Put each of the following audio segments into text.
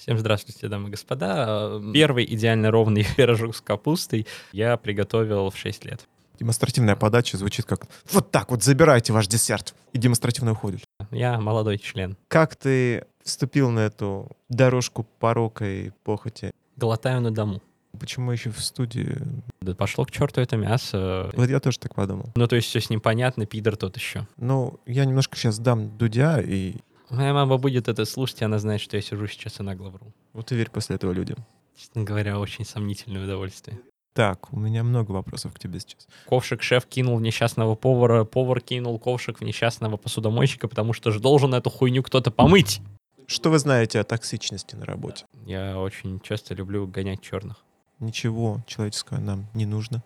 Всем здравствуйте, дамы и господа. Первый идеально ровный пирожок с капустой я приготовил в 6 лет. Демонстративная подача звучит как «Вот так вот, забирайте ваш десерт!» и демонстративно уходит. Я молодой член. Как ты вступил на эту дорожку порока и похоти? Глотаю на дому. Почему еще в студии? Да пошло к черту это мясо. Вот я тоже так подумал. Ну, то есть все с ним понятно, пидор тот еще. Ну, я немножко сейчас дам Дудя, и Моя мама будет это слушать, и она знает, что я сижу сейчас и нагло вру. вот и верь после этого людям. Честно говоря, очень сомнительное удовольствие. Так, у меня много вопросов к тебе сейчас. Ковшик шеф кинул в несчастного повара, повар кинул ковшик в несчастного посудомойщика, потому что же должен эту хуйню кто-то помыть. Что вы знаете о токсичности на работе? Я очень часто люблю гонять черных. Ничего человеческого нам не нужно.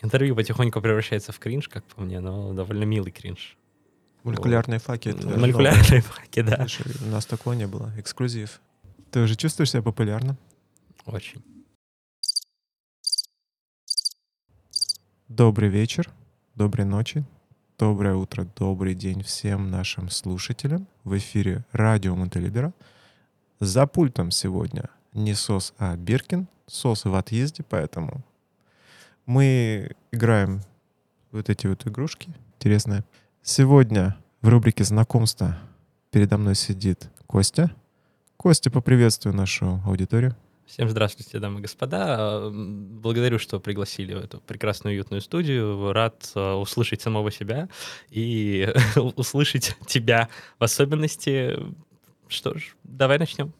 Интервью потихоньку превращается в кринж, как по мне, но довольно милый кринж. Молекулярные факи. Молекулярные факи, да. У нас такого не было. Эксклюзив. Ты уже чувствуешь себя популярным? Очень. Добрый вечер, доброй ночи, доброе утро, добрый день всем нашим слушателям. В эфире радио Монтелибера. За пультом сегодня не СОС, а Биркин. СОС в отъезде, поэтому мы играем вот эти вот игрушки интересные. Сегодня в рубрике «Знакомство» передо мной сидит Костя. Костя, поприветствую нашу аудиторию. Всем здравствуйте, дамы и господа. Благодарю, что пригласили в эту прекрасную уютную студию. Рад э, услышать самого себя и услышать тебя в особенности. Что ж, давай начнем.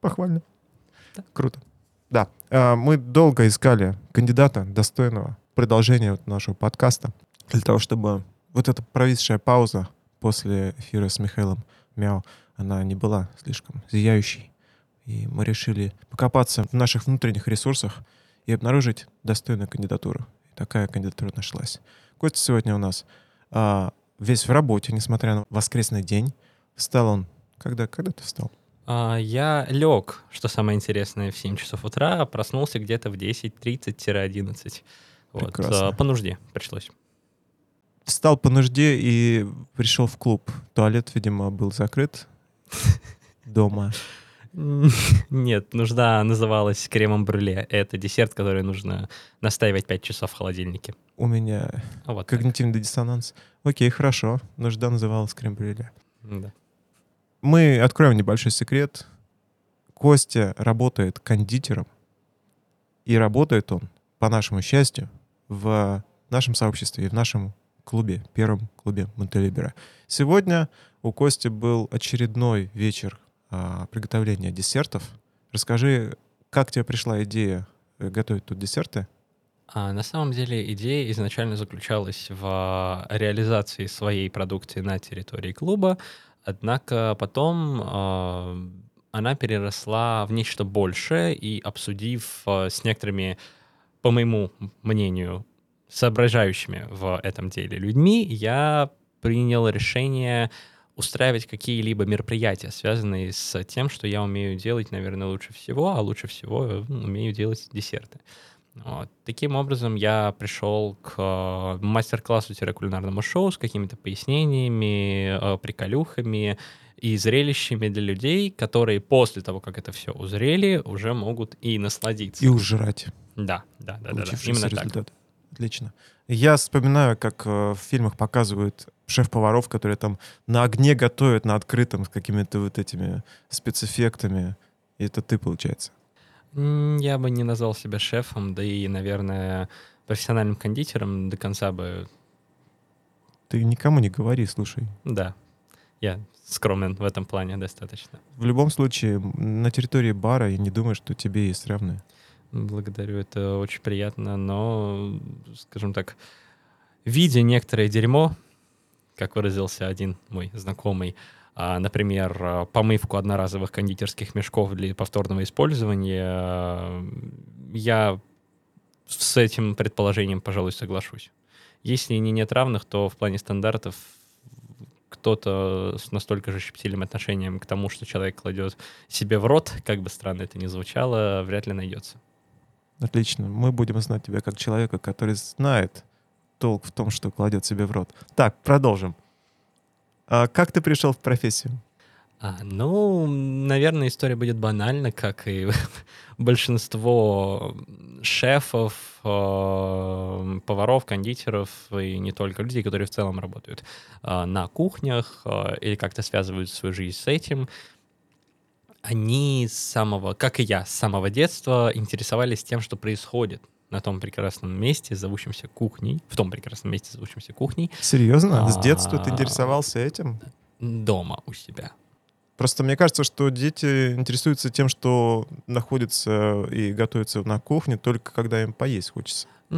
Похвально. Да. Круто. Да. А, Мы долго искали кандидата, достойного продолжения нашего подкаста, для того, чтобы вот эта провисшая пауза после эфира с Михаилом Мяу, она не была слишком зияющей. И мы решили покопаться в наших внутренних ресурсах и обнаружить достойную кандидатуру. И такая кандидатура нашлась. Костя сегодня у нас а, весь в работе, несмотря на воскресный день. Встал он... Когда, когда ты встал? А, Я лег, что самое интересное, в 7 часов утра, а проснулся где-то в 10.30-11. Вот, а, по нужде пришлось. Встал по нужде и пришел в клуб. Туалет, видимо, был закрыт дома. Нет, нужда называлась кремом брюле. Это десерт, который нужно настаивать 5 часов в холодильнике. У меня Вот так. когнитивный диссонанс. Окей, хорошо. Нужда называлась крем-брюле. Да. Мы откроем небольшой секрет. Костя работает кондитером. И работает он, по нашему счастью, в нашем сообществе и в нашем клубе, первом клубе Монтелибера. Сегодня у Кости был очередной вечер а, приготовления десертов. Расскажи, как тебе пришла идея э, готовить тут десерты? А на самом деле идея изначально заключалась в а, реализации своей продукции на территории клуба, однако потом а, она переросла в нечто большее, и обсудив а, с некоторыми, по моему мнению, соображающими в этом деле людьми, я принял решение устраивать какие-либо мероприятия, связанные с тем, что я умею делать, наверное, лучше всего, а лучше всего э, умею делать десерты. Вот. Таким образом, я пришел к э, мастер-классу-кулинарному шоу с какими-то пояснениями, э, приколюхами и зрелищами для людей, которые после того, как это все узрели, уже могут и насладиться. И ужрать. Да, да, да, да, да. Именно так. Отлично. Я вспоминаю, как э, в фильмах показывают шеф-поваров, которые там на огне готовят, на открытом, с какими-то вот этими спецэффектами. И это ты, получается. Я бы не назвал себя шефом, да и, наверное, профессиональным кондитером до конца бы, Ты никому не говори, слушай. да, я скромен в этом плане достаточно. В любом случае, на территории бара я не думаю, что тебе есть равные. Благодарю, это очень приятно, но, скажем так, видя некоторое дерьмо, как выразился один мой знакомый, а, например, а, помывку одноразовых кондитерских мешков для повторного использования, а, я с этим предположением, пожалуй, соглашусь. Если не нет равных, то в плане стандартов кто-то с настолько же щепетильным отношением к тому, что человек кладет себе в рот, как бы странно это ни звучало, вряд ли найдется. Отлично. Мы будем знать тебя как человека, который знает толк в том, что кладет себе в рот. Так, продолжим. А как ты пришел в профессию? А, ну, наверное, история будет банальна, как и большинство шефов, э, поваров, кондитеров и не только людей, которые в целом работают э, на кухнях э, или как-то связывают свою жизнь с этим. Они с самого, как и я, с самого детства интересовались тем, что происходит на том прекрасном месте, зовущемся кухней, в том прекрасном месте, зовущемся кухней. Серьезно? С детства ты интересовался этим? Дома у себя. Просто мне кажется, что дети интересуются тем, что находятся и готовятся на кухне, только когда им поесть хочется. В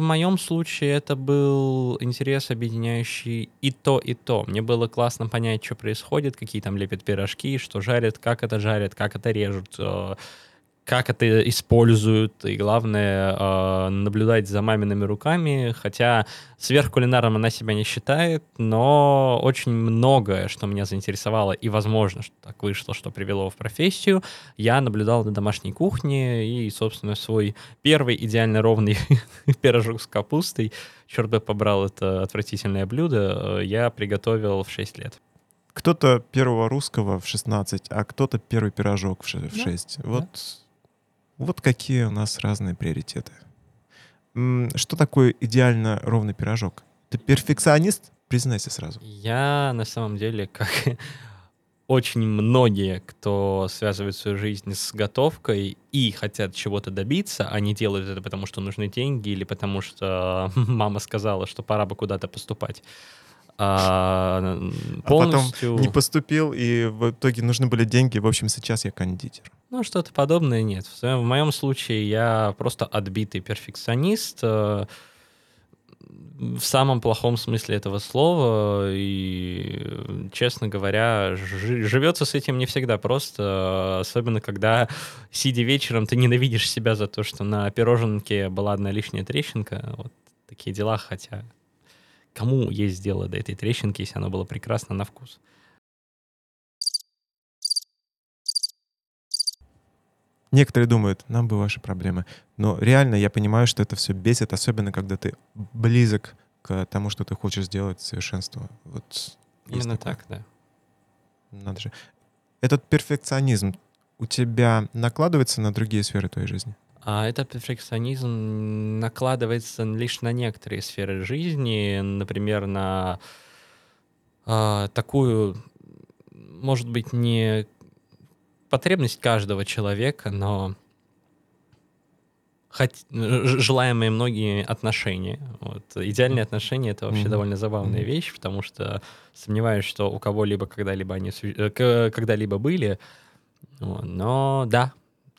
моем случае это был интерес, объединяющий и то, и то. Мне было классно понять, что происходит, какие там лепят пирожки, что жарят, как это жарят, как это режут, э, как это используют, и главное, э, наблюдать за мамиными руками, хотя сверхкулинаром она себя не считает, но очень многое, что меня заинтересовало, и, возможно, что так вышло, что привело в профессию, я наблюдал на домашней кухне, и, собственно, свой первый идеально ровный пирожок с капустой, черт бы побрал это отвратительное блюдо, э, я приготовил в 6 лет. Кто-то первого русского в 16, а кто-то первый пирожок в 6. Да, вот да вот какие у нас разные приоритеты. Что такое идеально ровный пирожок? Ты перфекционист? Признайся сразу. Я на самом деле, как очень многие, кто связывает свою жизнь с готовкой и хотят чего-то добиться, они делают это потому, что нужны деньги или потому, что мама сказала, что пора бы куда-то поступать а, полностью... А потом не поступил, и в итоге нужны были деньги. В общем, сейчас я кондитер. Ну, что-то подобное нет. В, в моем случае я просто отбитый перфекционист э, в самом плохом смысле этого слова. И, честно говоря, живется с этим не всегда просто. Особенно, когда, сидя вечером, ты ненавидишь себя за то, что на пироженке была одна лишняя трещинка. Вот такие дела, хотя кому есть дело до этой трещинки, если она была прекрасна на вкус. Некоторые думают, нам бы ваши проблемы. Но реально я понимаю, что это все бесит, особенно когда ты близок к тому, что ты хочешь сделать совершенство. Вот Именно так, да. Надо же. Этот перфекционизм у тебя накладывается на другие сферы твоей жизни? А этот перфекционизм накладывается лишь на некоторые сферы жизни, например, на э, такую, может быть, не потребность каждого человека, но хоть, желаемые многие отношения. Вот. Идеальные отношения — это вообще mm-hmm. довольно забавная mm-hmm. вещь, потому что сомневаюсь, что у кого-либо когда-либо они э, когда-либо были. Но да,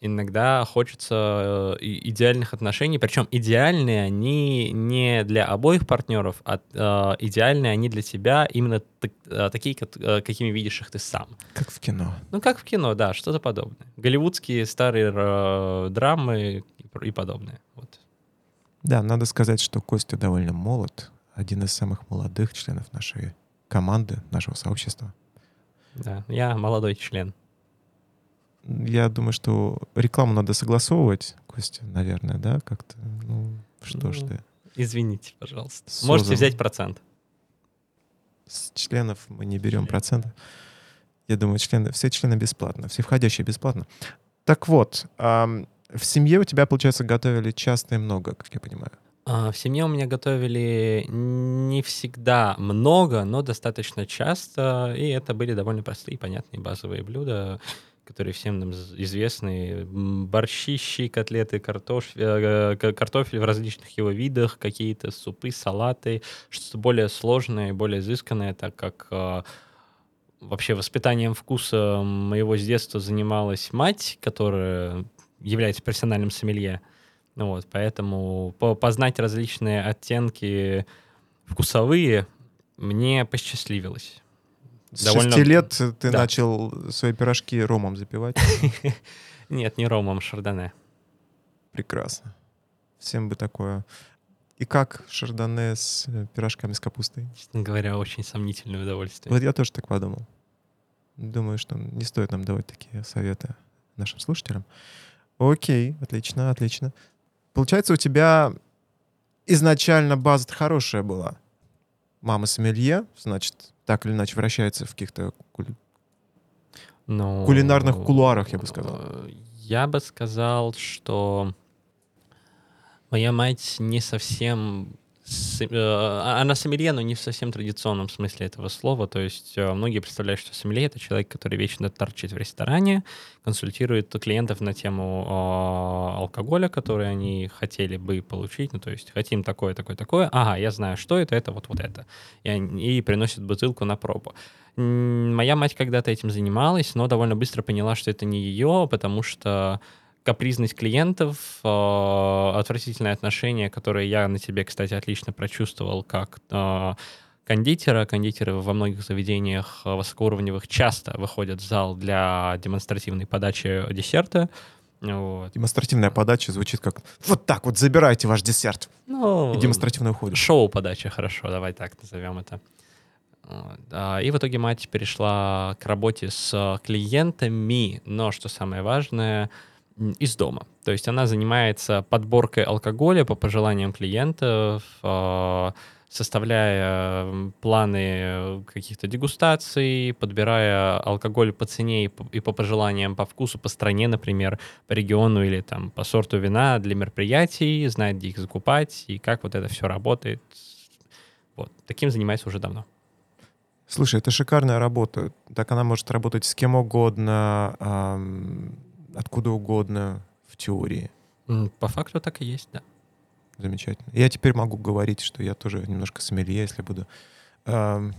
иногда хочется э, идеальных отношений, причем идеальные они не для обоих партнеров, а э, идеальные они для тебя именно э, такие, какими видишь их ты сам. Как в кино. Ну, как в кино, да, что-то подобное. Голливудские старые драмы и подобное. Вот. Да, надо сказать, что Костя довольно молод, один из самых молодых членов нашей команды, нашего сообщества. Да, я молодой член я думаю, что рекламу надо согласовывать, Костя, наверное, да, как-то. Ну, что ну, ж ты. Извините, пожалуйста. Созом. Можете взять процент. С членов мы не берем процент. Я думаю, члены, все члены бесплатно, все входящие бесплатно. Так вот, э, в семье у тебя, получается, готовили часто и много, как я понимаю. А, в семье у меня готовили не всегда много, но достаточно часто, и это были довольно простые, понятные базовые блюда которые всем нам известны. Борщи, щи, котлеты, картофель, э, картофель в различных его видах, какие-то супы, салаты, что-то более сложное, более изысканное, так как э, вообще воспитанием вкуса моего с детства занималась мать, которая является профессиональным сомелье. Ну вот, поэтому познать различные оттенки вкусовые мне посчастливилось. С довольно... 6 лет ты да. начал свои пирожки ромом запивать? Нет, не ромом, шардоне. Прекрасно. Всем бы такое. И как шардоне с э, пирожками с капустой? Честно говоря, очень сомнительное удовольствие. Вот я тоже так подумал. Думаю, что не стоит нам давать такие советы нашим слушателям. Окей, отлично, отлично. Получается, у тебя изначально база хорошая была. Мама сомелье, значит, так или иначе вращается в каких-то Ну, Кулинарных кулуарах, я бы сказал. э, Я бы сказал, что моя мать не совсем... э, Она сомелье, но не в совсем традиционном смысле этого слова. То есть э, многие представляют, что сомелье — это человек, который вечно торчит в ресторане, консультирует клиентов на тему алкоголя, который они хотели бы получить. Ну, то есть хотим такое, такое, такое. Ага, я знаю, что это, это вот, вот это. И, и приносят бутылку на пробу. Моя мать когда-то этим занималась, но довольно быстро поняла, что это не ее, потому что капризность клиентов, э, отвратительное отношение, которое я на тебе, кстати, отлично прочувствовал как э, кондитера. Кондитеры во многих заведениях э, высокоуровневых часто выходят в зал для демонстративной подачи десерта. Вот. Демонстративная подача звучит как «Вот так вот, забирайте ваш десерт». Ну, И демонстративно уходит. Шоу-подача, хорошо, давай так назовем это. А, И в итоге мать перешла к работе с клиентами, но, что самое важное, из дома. То есть она занимается подборкой алкоголя по пожеланиям клиентов, а, составляя планы каких-то дегустаций, подбирая алкоголь по цене и по, пожеланиям, по вкусу, по стране, например, по региону или там по сорту вина для мероприятий, знает, где их закупать и как вот это все работает. Вот. Таким занимается уже давно. Слушай, это шикарная работа. Так она может работать с кем угодно, ам, откуда угодно в теории. По факту так и есть, да. Замечательно. Я теперь могу говорить, что я тоже немножко сомелье, если буду... ам,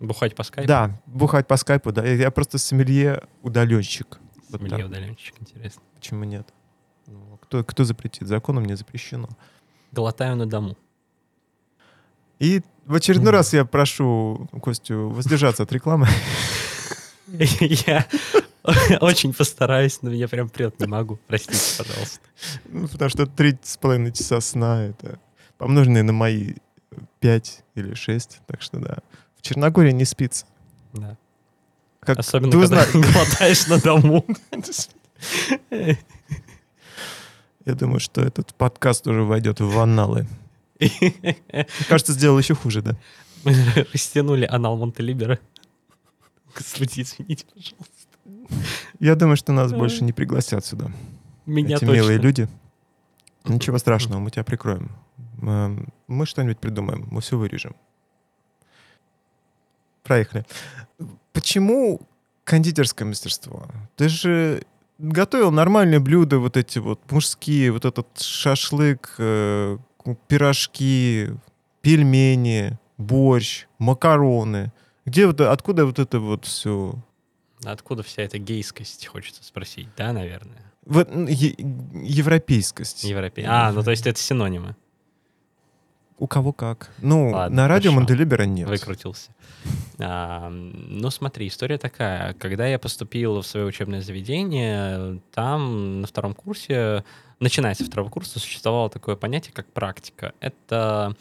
Бухать по скайпу. Да, бухать по скайпу, да. Я просто сомелье удаленщик. Вот Сомелье удаленщик, интересно. Почему нет? Ну, Кто, кто запретит? Законом не запрещено. Глотаю на дому. И в очередной Мгм. раз я прошу Костю воздержаться от рекламы. Я очень постараюсь, но меня прям прет, не могу. Простите, пожалуйста. Ну, Потому что три с половиной часа сна — это помноженные на мои пять или шесть. Так что да. В Черногории не спится. Да. Как Особенно, ты когда узна- глотаешь на дому. Я думаю, что этот подкаст уже войдет в анналы. Мне кажется, сделал еще хуже, да? Мы растянули анал Монтелибера. Господи, извините, пожалуйста. Я думаю, что нас больше не пригласят сюда. Меня Эти точно. милые люди. Ничего страшного, мы тебя прикроем. Эм, Мы что-нибудь придумаем, мы все вырежем. Проехали. Почему кондитерское мастерство? Ты же готовил нормальные блюда, вот эти вот мужские, вот этот шашлык, э, пирожки, пельмени, борщ, макароны. Где вот, откуда вот это вот все? Откуда вся эта гейскость, хочется спросить, да, наверное? Вот, е- европейскость. Европе... А, ну то есть это синонимы. У кого как. Ну, Ладно, на радио хорошо. Монделибера нет. Выкрутился. А, ну, смотри, история такая. Когда я поступил в свое учебное заведение, там на втором курсе, начиная со второго курса, существовало такое понятие, как практика. Это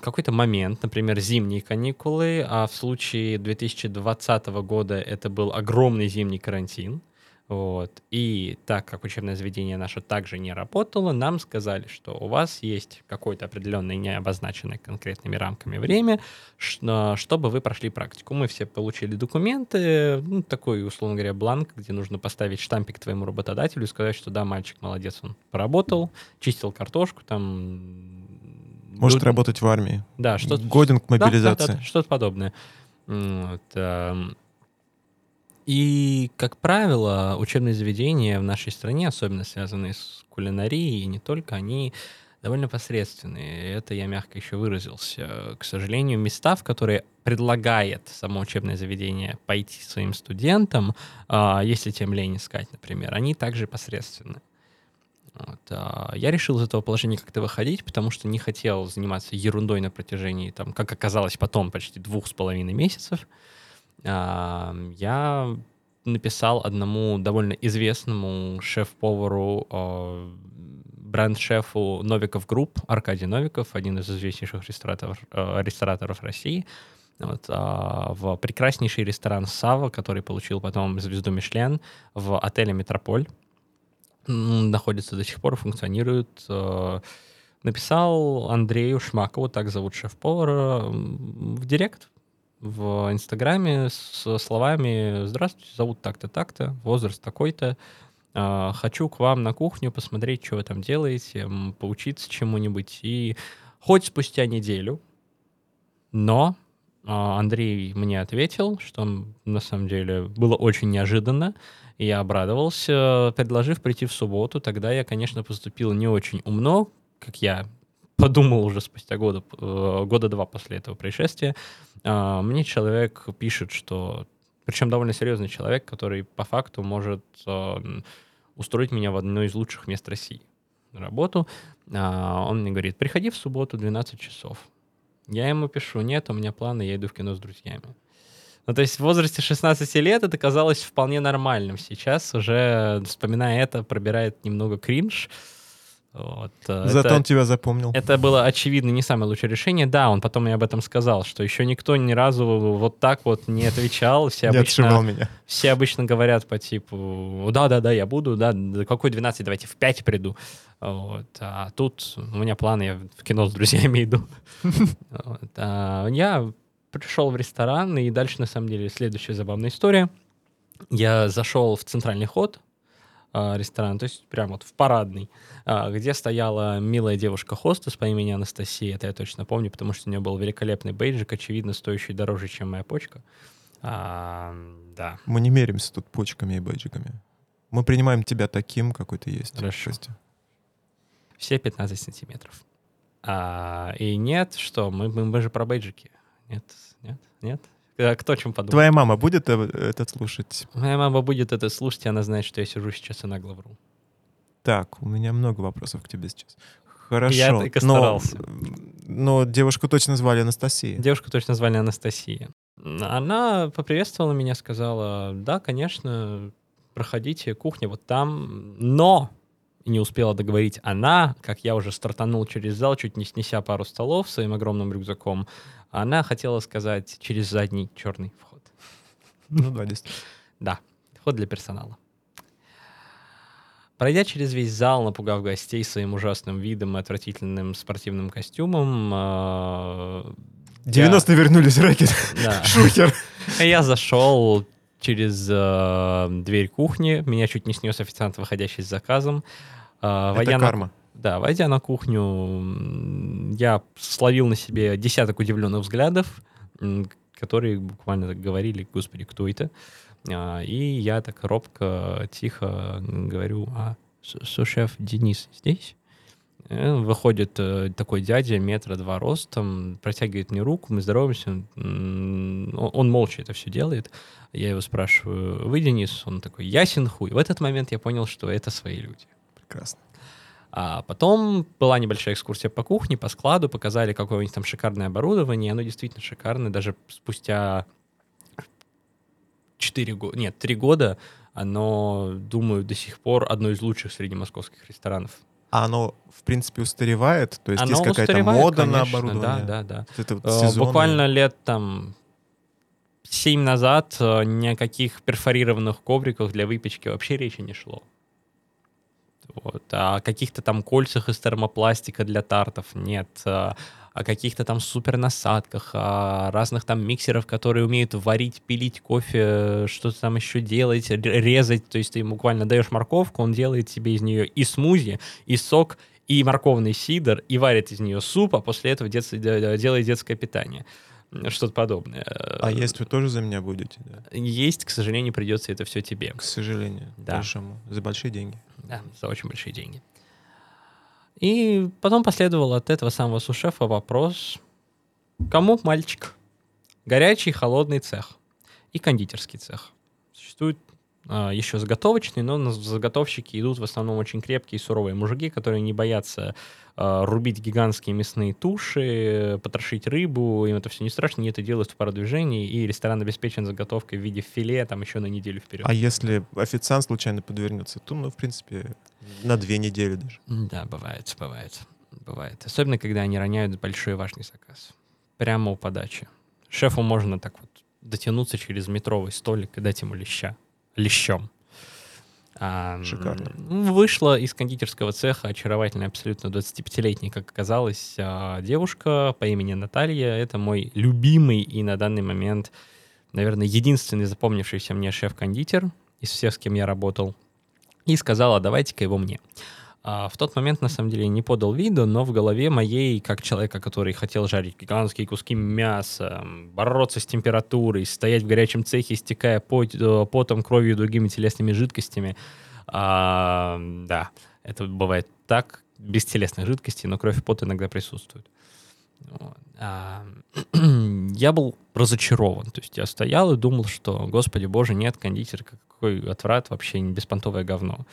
какой-то момент, например, зимние каникулы, а в случае 2020 года это был огромный зимний карантин. Вот. И так как учебное заведение наше также не работало, нам сказали, что у вас есть какое-то определенное, не обозначенное конкретными рамками время, чтобы вы прошли практику. Мы все получили документы, ну, такой, условно говоря, бланк, где нужно поставить штампик твоему работодателю и сказать, что да, мальчик молодец, он поработал, чистил картошку, там... Может блюд- работать в армии. Да, что Годен к да, да, мобилизации. да, да, что-то подобное. Вот, эм, и, как правило, учебные заведения в нашей стране, особенно связанные с кулинарией, и не только, они довольно посредственные. Это я мягко еще выразился. К сожалению, места, в которые предлагает само учебное заведение пойти своим студентам, а, если тем лень искать, например, они также посредственны. Вот, а, Я решил из этого положения как-то выходить, потому что не хотел заниматься ерундой на протяжении, там, как оказалось потом, почти двух с половиной месяцев. А, Я написал одному довольно известному шеф-повару, а, бренд-шефу Новиков Group, Аркадий Новиков, один из известнейших рестораторов, э, рестораторов России, вот, а, в прекраснейший ресторан Савва, который получил потом звезду Мишлен, в отеле Метрополь. Находится до сих пор, функционирует. э, Написал Андрею Шмакову, так зовут шеф-повара, в директ. в Инстаграме с словами «Здравствуйте, зовут так-то, так-то, возраст такой-то, а, хочу к вам на кухню посмотреть, что вы там делаете, поучиться чему-нибудь». И хоть спустя неделю, но Андрей мне ответил, что на самом деле было очень неожиданно, и я обрадовался, предложив прийти в субботу. Тогда я, конечно, поступил не очень умно, как я подумал уже спустя года, э, года два после этого происшествия. А, мне человек пишет, что... Причем довольно серьезный человек, который по факту может а, устроить меня в одно из лучших мест России на работу. Он мне говорит, приходи в субботу 12 часов. Я ему пишу, нет, у меня планы, я иду в кино с друзьями. Ну, то есть в возрасте 16 лет это казалось вполне нормальным. Сейчас уже, вспоминая это, пробирает немного кринж. Вот. Э, Зато это, он тебя запомнил. Это было, очевидно, не самое лучшее решение. Да, он потом мне об этом сказал, что еще никто ни разу вот так вот не отвечал. Все обычно, меня. Все обычно говорят по типу, да-да-да, я буду, да, какой 12, давайте в 5 приду. Вот. А тут у меня планы, я в кино с друзьями иду. А, я пришел в ресторан, и дальше, на самом деле, следующая забавная история. Я зашел в центральный ход а, ресторана, то есть прямо вот в парадный, а, где стояла милая девушка-хостес по имени Анастасия, это я точно помню, потому что у нее был великолепный бейджик, очевидно, стоящий дороже, чем моя почка. А, да. Мы не меряемся тут почками и бейджиками. Мы принимаем тебя таким, какой ты есть. Хорошо все 15 сантиметров. А, и нет, что, мы, мы, мы же про бейджики. Нет, нет, нет. А кто о чем подумал? Твоя мама будет это слушать? Моя мама будет это слушать, и она знает, что я сижу сейчас и нагло вру. Так, у меня много вопросов к тебе сейчас. Хорошо. Я только старался. Но, но девушку точно звали Анастасия. Девушку точно звали Анастасия. Она поприветствовала меня, сказала, да, конечно, проходите, кухня вот там, но не успела договорить она, как я уже стартанул через зал, чуть не снеся пару столов своим огромным рюкзаком, она хотела сказать через задний черный вход. Ну да, действительно. Да, вход для персонала. Пройдя через весь зал, напугав гостей своим ужасным видом и отвратительным спортивным костюмом... 90-е я... вернулись, рэкет. Да. Шухер. Я зашел через э, дверь кухни. Меня чуть не снес официант, выходящий с заказом. А, Это карма. Да, войдя на кухню, я словил на себе десяток удивленных взглядов, которые буквально говорили, господи, кто это? А, и я так робко, тихо говорю, а сушеф Денис здесь? Э, выходит э, такой дядя, метра два ростом, протягивает мне руку, мы здороваемся, он молча это все делает. Я его спрашиваю, вы Денис? Он такой, ясен хуй. В этот момент я понял, что это свои люди. Прекрасно. А потом была небольшая экскурсия по кухне, по складу, показали какое-нибудь там шикарное оборудование, оно действительно шикарное, даже спустя 4 года, нет, 3 года оно, думаю, до сих пор одно из лучших среди московских ресторанов. А оно, в принципе, устаревает? То есть оно есть какая-то мода конечно, на оборудование? Да, да, да. Это вот э, Буквально лет там 7 назад э, ни о каких перфорированных ковриках для выпечки вообще речи не шло. Вот. А каких-то там кольцах из термопластика для тартов нет. А о каких-то там супер насадках, о разных там миксеров, которые умеют варить, пилить кофе, что-то там еще делать, резать. То есть ты буквально даешь морковку, он делает себе из нее и смузи, и сок, и морковный сидр, и варит из нее суп, а после этого дет... делает детское питание что-то подобное. А есть вы тоже за меня будете? Да? Есть, к сожалению, придется это все тебе. К сожалению, да. большому. За большие деньги. Да, за очень большие деньги. И потом последовал от этого самого сушефа вопрос, кому мальчик? Горячий, холодный цех и кондитерский цех. Существует еще заготовочный, но заготовщики идут в основном очень крепкие, суровые мужики, которые не боятся а, рубить гигантские мясные туши, потрошить рыбу, им это все не страшно, они это делают в пару движений, и ресторан обеспечен заготовкой в виде филе там еще на неделю вперед. А если официант случайно подвернется, то, ну, в принципе, на две недели даже. Да, бывает, бывает, бывает. Особенно, когда они роняют большой важный заказ. Прямо у подачи. Шефу можно так вот дотянуться через метровый столик и дать ему леща лещом. Шикарно. Вышла из кондитерского цеха очаровательная, абсолютно 25-летняя, как оказалось, а, девушка по имени Наталья. Это мой любимый и на данный момент, наверное, единственный запомнившийся мне шеф-кондитер из всех, с кем я работал. И сказала, давайте-ка его мне. А в тот момент, на самом деле, не подал виду, но в голове моей, как человека, который хотел жарить гигантские куски мяса, бороться с температурой, стоять в горячем цехе, истекая пот, э, потом, кровью и другими телесными жидкостями, а, да, это бывает так, без телесных жидкостей, но кровь и пот иногда присутствуют. А, я был разочарован. То есть я стоял и думал, что, господи боже, нет, кондитер, какой отврат, вообще беспонтовое говно.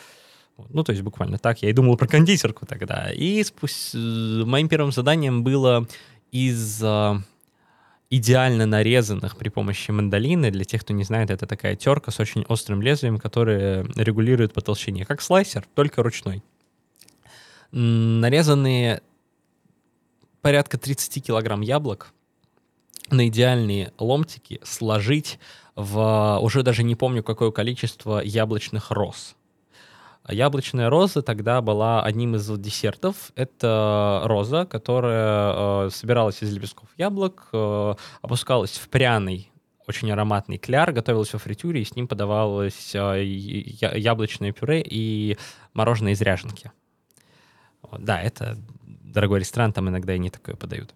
Ну, то есть буквально так. Я и думал про кондитерку тогда. И спустя... моим первым заданием было из э, идеально нарезанных при помощи мандолины, для тех, кто не знает, это такая терка с очень острым лезвием, которая регулирует по толщине. Как слайсер, только ручной. Нарезанные порядка 30 килограмм яблок на идеальные ломтики сложить в уже даже не помню какое количество яблочных роз. Яблочная роза тогда была одним из десертов. Это роза, которая э, собиралась из лепестков яблок, э, опускалась в пряный очень ароматный кляр, готовилась во фритюре, и с ним подавалось э, яблочное пюре и мороженое из ряженки. Да, это дорогой ресторан, там иногда и не такое подают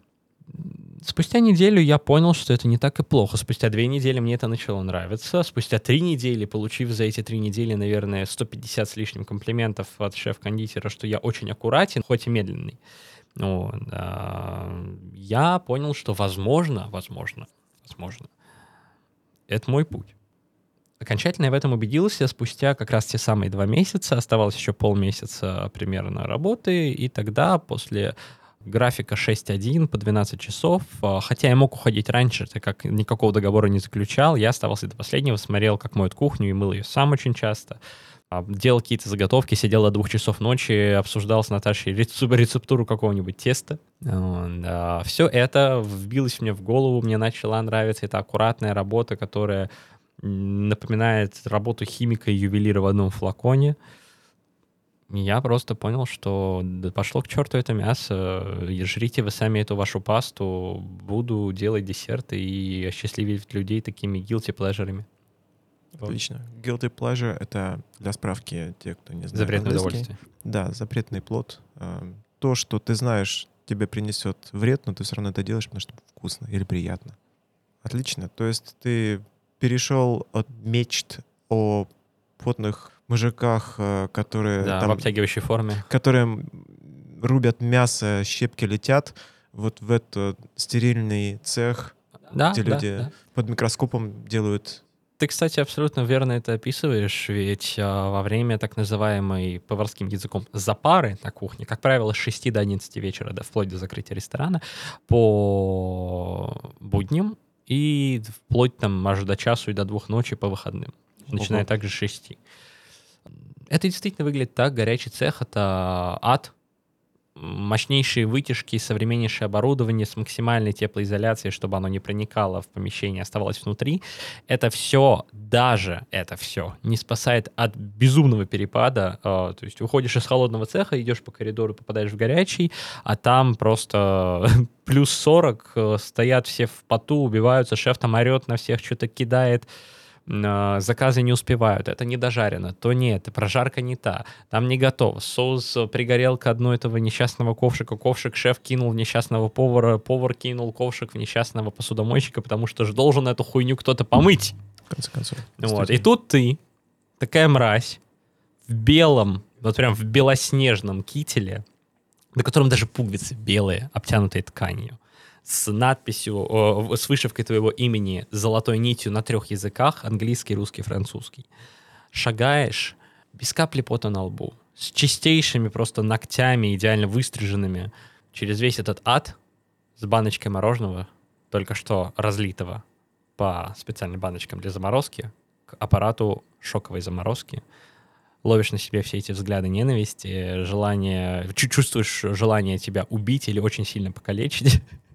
спустя неделю я понял, что это не так и плохо. Спустя две недели мне это начало нравиться. Спустя три недели, получив за эти три недели, наверное, 150 с лишним комплиментов от шеф-кондитера, что я очень аккуратен, хоть и медленный, ну, э, я понял, что возможно, возможно, возможно, это мой путь. Окончательно я в этом убедился спустя как раз те самые два месяца, оставалось еще полмесяца примерно работы, и тогда после графика 6.1 по 12 часов. А, хотя я мог уходить раньше, так как никакого договора не заключал. Я оставался до последнего, смотрел, как моют кухню и мыл ее сам очень часто. А, делал какие-то заготовки, сидел до двух часов ночи, обсуждал с Наташей рецептуру какого-нибудь теста. Все это вбилось мне в голову, мне начала нравиться эта аккуратная работа, которая напоминает работу химика и ювелира в одном флаконе я просто понял, что да пошло к черту это мясо, жрите вы сами эту вашу пасту, буду делать десерты и осчастливить людей такими guilty pleasure. Отлично. Guilty pleasure — это, для справки, те, кто не знает Запретное удовольствие. Да, запретный плод. А, то, что ты знаешь, тебе принесет вред, но ты все равно это делаешь, потому что вкусно или приятно. Отлично. То есть ты перешел от мечт о потных мужиках, э, которые... Да, там, в обтягивающей форме. Которые рубят мясо, щепки летят вот в этот стерильный цех, да, где да, люди да. под микроскопом делают ты, кстати, абсолютно верно это описываешь, ведь а, во время так называемой поварским языком запары на кухне, как правило, с 6 до 11 вечера, да, вплоть до закрытия ресторана, по будням и вплоть там аж до часу и до двух ночи по выходным, начиная также с 6. Это действительно выглядит так. Горячий цех — это ад. Мощнейшие вытяжки, современнейшее оборудование с максимальной теплоизоляцией, чтобы оно не проникало в помещение, оставалось внутри. Это все, даже это все, не спасает от безумного перепада. А, то есть уходишь из холодного цеха, идешь по коридору, попадаешь в горячий, а там просто плюс 40, э, стоят все в поту, убиваются, шеф там орет на всех, что-то кидает. А, заказы не успевают, это не дожарено, то нет, прожарка не та, там не готов, соус пригорел к одной этого несчастного ковшика, ковшик шеф кинул в несчастного повара, повар кинул ковшик в несчастного посудомойщика, потому что же должен эту хуйню кто-то помыть. В конце концов. Вот. И тут ты, такая мразь, в белом, вот прям в белоснежном кителе, на котором даже пуговицы белые, обтянутые тканью, с надписью, с вышивкой твоего имени золотой нитью на трех языках, английский, русский, французский. Шагаешь без капли пота на лбу, с чистейшими просто ногтями, идеально выстриженными, через весь этот ад, с баночкой мороженого, только что разлитого по специальным баночкам для заморозки, к аппарату шоковой заморозки, ловишь на себе все эти взгляды ненависти, желание, чувствуешь желание тебя убить или очень сильно покалечить,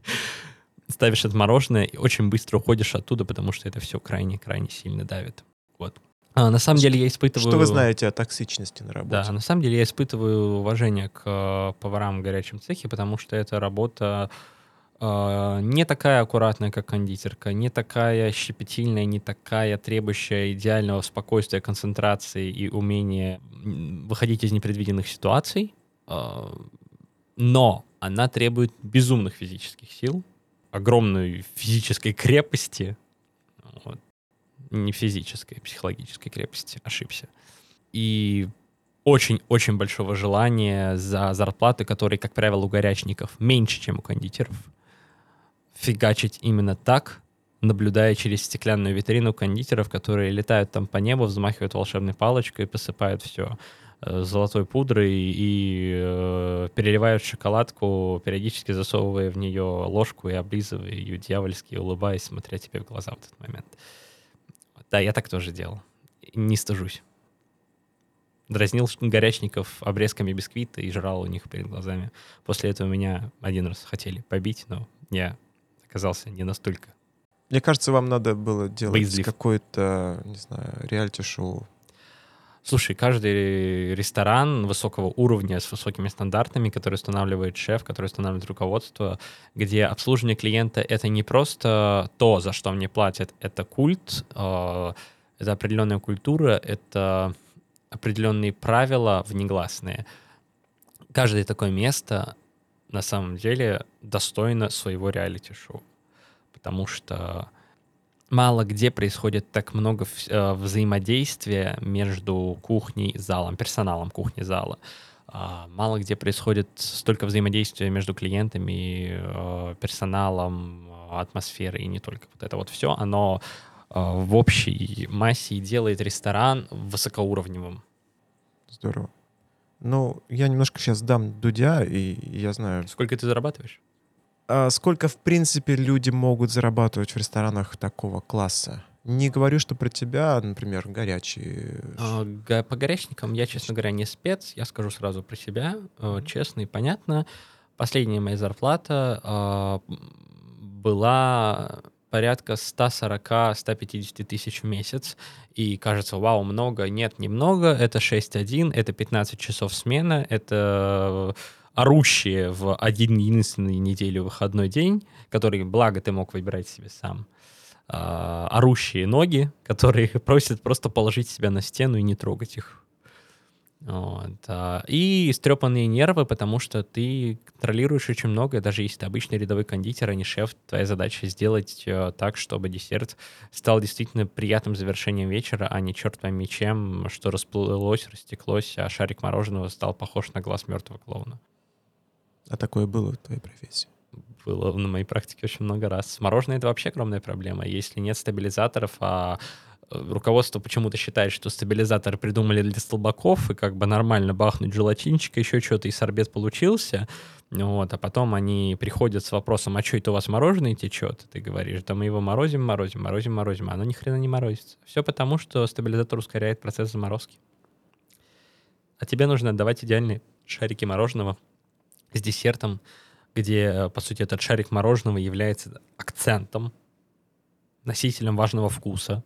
ставишь это мороженое и очень быстро уходишь оттуда, потому что это все крайне-крайне сильно давит. Вот. А, на самом деле я испытываю... Что вы знаете о токсичности на работе? Да, на самом деле я испытываю уважение к э, поварам в горячем цехе, потому что эта работа э, не такая аккуратная, как кондитерка, не такая щепетильная, не такая требующая идеального спокойствия, концентрации и умения выходить из непредвиденных ситуаций. Э, но она требует безумных физических сил, огромной физической крепости, вот, не физической, а психологической крепости, ошибся. И очень-очень большого желания за зарплаты, которые, как правило, у горячников меньше, чем у кондитеров, фигачить именно так, наблюдая через стеклянную витрину кондитеров, которые летают там по небу, взмахивают волшебной палочкой, посыпают все э, золотой пудрой и э, переливают шоколадку, периодически засовывая в нее ложку и облизывая ее дьявольски, улыбаясь, смотря тебе в глаза в этот момент. Да, я так тоже делал. Не стыжусь. Дразнил горячников обрезками бисквита и жрал у них перед глазами. После этого меня один раз хотели побить, но я оказался не настолько. Мне кажется, вам надо было делать какое-то, не знаю, реалити-шоу. Слушай, каждый ресторан высокого уровня с высокими стандартами, который устанавливает шеф, который устанавливает руководство, где обслуживание клиента — это не просто то, за что мне платят, это культ, э, это определенная культура, это определенные правила внегласные. Каждое такое место на самом деле достойно своего реалити-шоу, потому что мало где происходит так много э, взаимодействия между кухней и залом, персоналом кухни зала. Э, мало где происходит столько взаимодействия между клиентами, э, персоналом, атмосферой и не только. Вот это вот все, оно э, в общей массе делает ресторан высокоуровневым. Здорово. Ну, я немножко сейчас дам Дудя, и я знаю... Сколько ты зарабатываешь? А сколько, в принципе, люди могут зарабатывать в ресторанах такого класса? Не говорю, что про тебя, например, горячие. А, по горячникам я, честно говоря, не спец. Я скажу сразу про себя, э, честно и понятно. Последняя моя зарплата а, была порядка 140-150 тысяч в месяц. И кажется, вау, много. Нет, немного. Это 6-1, это 15 часов смена, это орущие в один единственный неделю выходной день, который, благо, ты мог выбирать себе сам, а, орущие ноги, которые просят просто положить себя на стену и не трогать их. Вот. А, и стрепанные нервы, потому что ты контролируешь очень много, даже если ты обычный рядовой кондитер, а не шеф, твоя задача сделать э, так, чтобы десерт стал действительно приятным завершением вечера, а не черт пойми чем, что расплылось, растеклось, а шарик мороженого стал похож на глаз мертвого клоуна. А такое было в твоей профессии? Было на моей практике очень много раз. Мороженое — это вообще огромная проблема. Если нет стабилизаторов, а э, руководство почему-то считает, что стабилизаторы придумали для столбаков, и как бы нормально бахнуть желатинчика, еще что-то, и сорбет получился, вот, а потом они приходят с вопросом, а что это у вас мороженое течет? Ты говоришь, да мы его морозим, морозим, морозим, морозим, а оно ни хрена не морозится. Все потому, что стабилизатор ускоряет процесс заморозки. А тебе нужно отдавать идеальные шарики мороженого, с десертом, где, э, по сути, этот шарик мороженого является акцентом, носителем важного вкуса,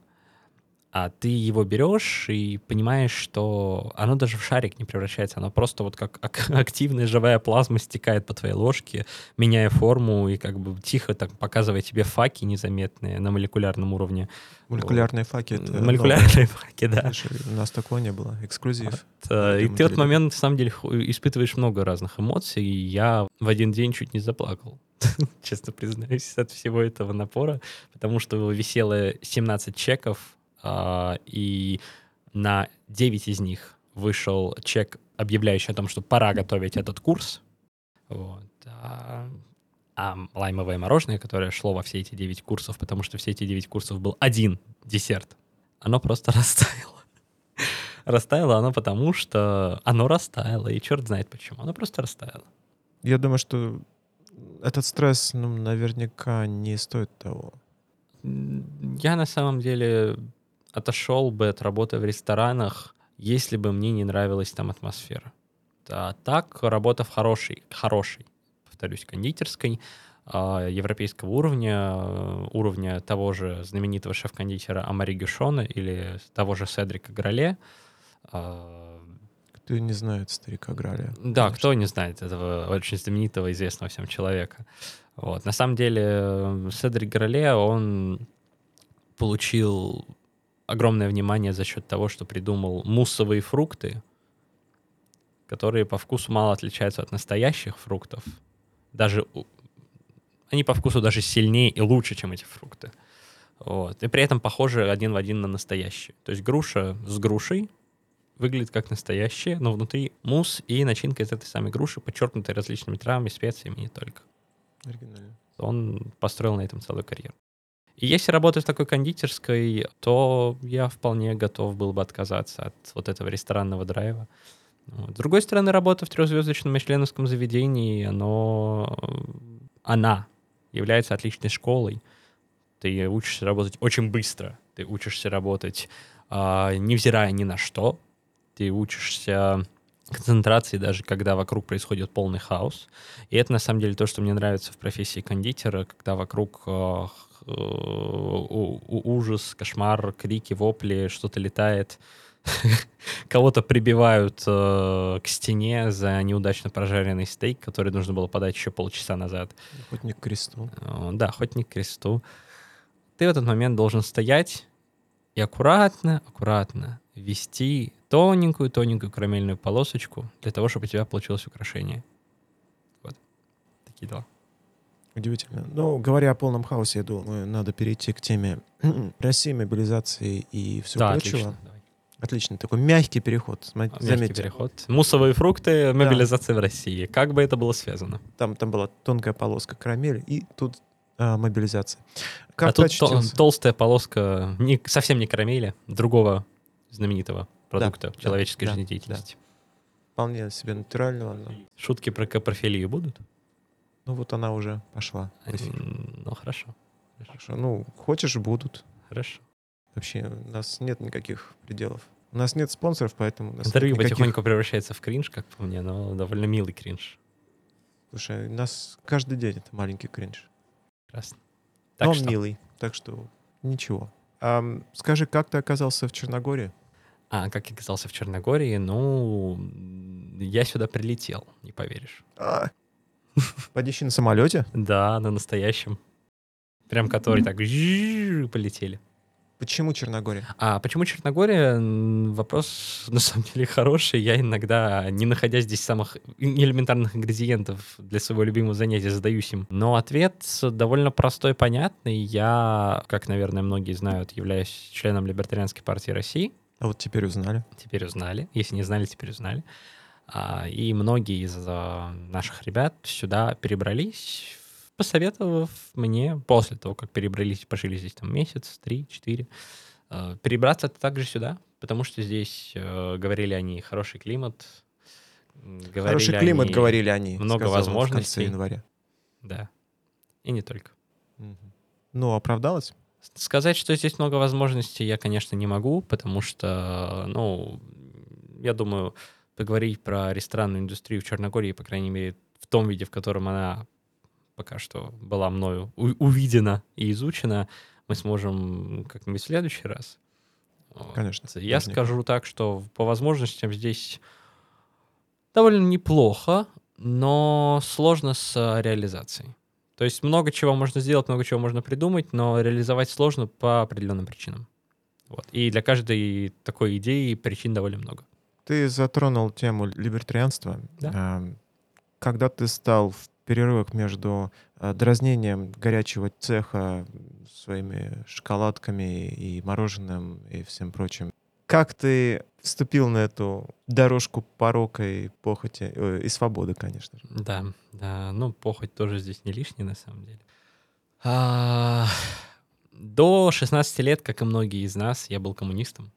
а ты его берешь и понимаешь, что оно даже в шарик не превращается, оно просто вот как активная живая плазма стекает по твоей ложке, меняя форму и как бы тихо так показывая тебе факи незаметные на молекулярном уровне. Молекулярные вот. факи. Это Молекулярные факи, да. У нас такого не было, эксклюзив. Вот, э, и ты в этот момент, на самом деле, испытываешь много разных эмоций, и я в один день чуть не заплакал честно признаюсь, от всего этого напора, потому что висело 17 чеков и на 9 из них вышел чек, объявляющий о том, что пора готовить этот курс. Вот. А, а лаймовое мороженое, которое шло во все эти 9 курсов, потому что все эти 9 курсов был один десерт, оно просто растаяло. Растаяло оно потому, что оно растаяло, и черт знает почему. Оно просто растаяло. Я думаю, что этот стресс, ну, наверняка не стоит того. Я на самом деле отошел бы от работы в ресторанах, если бы мне не нравилась там атмосфера. А так, работа в хорошей, хорошей, повторюсь, кондитерской, э, европейского уровня, э, уровня того же знаменитого шеф-кондитера Амари Гюшона или того же Седрика Грале. Э, кто не знает старика Граля? Да, конечно. кто не знает этого очень знаменитого, известного всем человека. Вот. На самом деле Седрик Грале, он получил огромное внимание за счет того, что придумал муссовые фрукты, которые по вкусу мало отличаются от настоящих фруктов. Даже они по вкусу даже сильнее и лучше, чем эти фрукты. Вот. И при этом похожи один в один на настоящие. То есть груша с грушей выглядит как настоящая, но внутри мусс и начинка из этой самой груши, подчеркнутая различными травами, специями и не только. Оригинально. Он построил на этом целую карьеру. И если работать в такой кондитерской, то я вполне готов был бы отказаться от вот этого ресторанного драйва. С другой стороны, работа в трехзвездочном мишленовском заведении, оно, она является отличной школой. Ты учишься работать очень быстро. Ты учишься работать, э, невзирая ни на что. Ты учишься концентрации, даже когда вокруг происходит полный хаос. И это, на самом деле, то, что мне нравится в профессии кондитера, когда вокруг э, ужас, кошмар, крики, вопли, что-то летает. Кого-то прибивают э, к стене за неудачно прожаренный стейк, который нужно было подать еще полчаса назад. Хоть не к кресту. Э, да, хоть не к кресту. Ты в этот момент должен стоять и аккуратно, аккуратно ввести тоненькую-тоненькую карамельную полосочку для того, чтобы у тебя получилось украшение. Вот. Такие дела. Удивительно. Ну, говоря о полном хаосе, я думаю, надо перейти к теме России, мобилизации и все да, прочего. Отлично. Отлично, такой мягкий переход. Мягкий Заметьте. переход. Мусовые фрукты, мобилизация да. в России. Как бы это было связано? Там, там была тонкая полоска карамель, и тут а, мобилизация. Как а тут тол- толстая полоска не, совсем не карамели, другого знаменитого продукта да, человеческой да, жизнедеятельности. Да. Вполне себе натурального. Но... Шутки про капрофилию будут? Ну вот она уже пошла. Ну хорошо. Хорошо. Ну, хочешь, будут. Хорошо. Вообще, у нас нет никаких пределов. У нас нет спонсоров, поэтому... У нас Интервью никаких... потихоньку превращается в кринж, как по мне, но довольно милый кринж. Слушай, у нас каждый день это маленький кринж. Прекрасно. Так но что? милый, так что ничего. А, скажи, как ты оказался в Черногории? А, как я оказался в Черногории? Ну, я сюда прилетел, не поверишь. А, Подищи на самолете? Да, на настоящем. Прям который так полетели. Почему Черногория? А почему Черногория? Вопрос на самом деле хороший. Я иногда, не находя здесь самых элементарных ингредиентов для своего любимого занятия, задаюсь им. Но ответ довольно простой понятный. Я, как, наверное, многие знают, являюсь членом Либертарианской партии России. А вот теперь узнали. Теперь узнали. Если не знали, теперь узнали. А, и многие из а, наших ребят сюда перебрались, посоветовав мне после того, как перебрались, пожили здесь там месяц, три, четыре, а, перебраться также сюда, потому что здесь говорили они хороший климат, хороший климат, они, говорили они, много возможностей. В конце января. Да, и не только. Ну, оправдалось? Сказать, что здесь много возможностей, я, конечно, не могу, потому что, ну, я думаю, поговорить про ресторанную индустрию в Черногории, по крайней мере, в том виде, в котором она пока что была мною увидена и изучена, мы сможем как-нибудь в следующий раз. Конечно. Я наверняка. скажу так, что по возможностям здесь довольно неплохо, но сложно с реализацией. То есть много чего можно сделать, много чего можно придумать, но реализовать сложно по определенным причинам. Вот. И для каждой такой идеи причин довольно много. Ты затронул тему либертарианства. Да. Когда ты стал в перерывах между э, дразнением горячего цеха своими шоколадками и мороженым и всем прочим, как ты вступил на эту дорожку порока и похоти, э, и свободы, конечно же? Да, да, ну похоть тоже здесь не лишняя на самом деле. А, до 16 лет, как и многие из нас, я был коммунистом.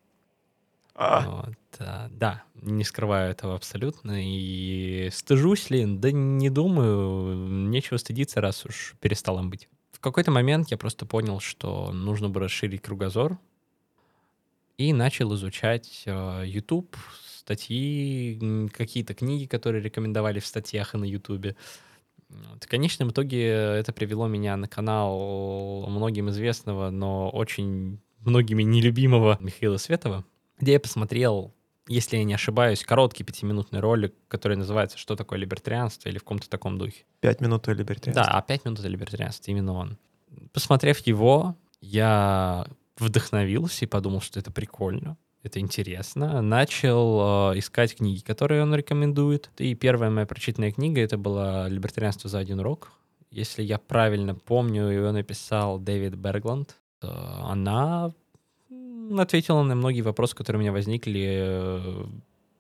А. Вот, а, да, не скрываю этого абсолютно. И стыжусь ли? Да не думаю. Нечего стыдиться, раз уж перестал им быть. В какой-то момент я просто понял, что нужно бы расширить кругозор. И начал изучать э, YouTube, статьи, какие-то книги, которые рекомендовали в статьях и на YouTube. Вот. В конечном итоге это привело меня на канал многим известного, но очень многими нелюбимого Михаила Светова, где я посмотрел, если я не ошибаюсь, короткий пятиминутный ролик, который называется «Что такое либертарианство?» или в каком-то таком духе. Пять минут о либертарианстве. Да, а пять минут о либертарианстве, именно он. Посмотрев его, я вдохновился и подумал, что это прикольно это интересно. Начал э, искать книги, которые он рекомендует. И первая моя прочитанная книга это была «Либертарианство за один урок». Если я правильно помню, ее написал Дэвид Бергланд. Э, она ответила на многие вопросы, которые у меня возникли э,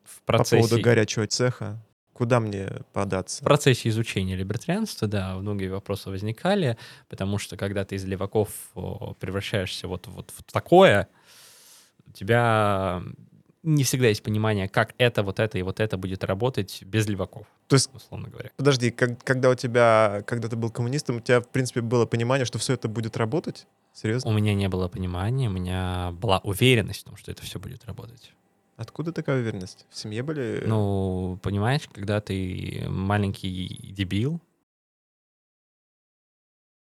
в процессе... По поводу горячего цеха. Куда мне податься? В процессе изучения либертарианства, да, многие вопросы возникали, потому что когда ты из леваков превращаешься вот, вот в такое, у тебя не всегда есть понимание, как это, вот это и вот это будет работать без леваков. То есть, условно говоря. Подожди, как, когда у тебя, когда ты был коммунистом, у тебя, в принципе, было понимание, что все это будет работать? Серьезно? У меня не было понимания, у меня была уверенность в том, что это все будет работать. Откуда такая уверенность? В семье были... Ну, понимаешь, когда ты маленький дебил,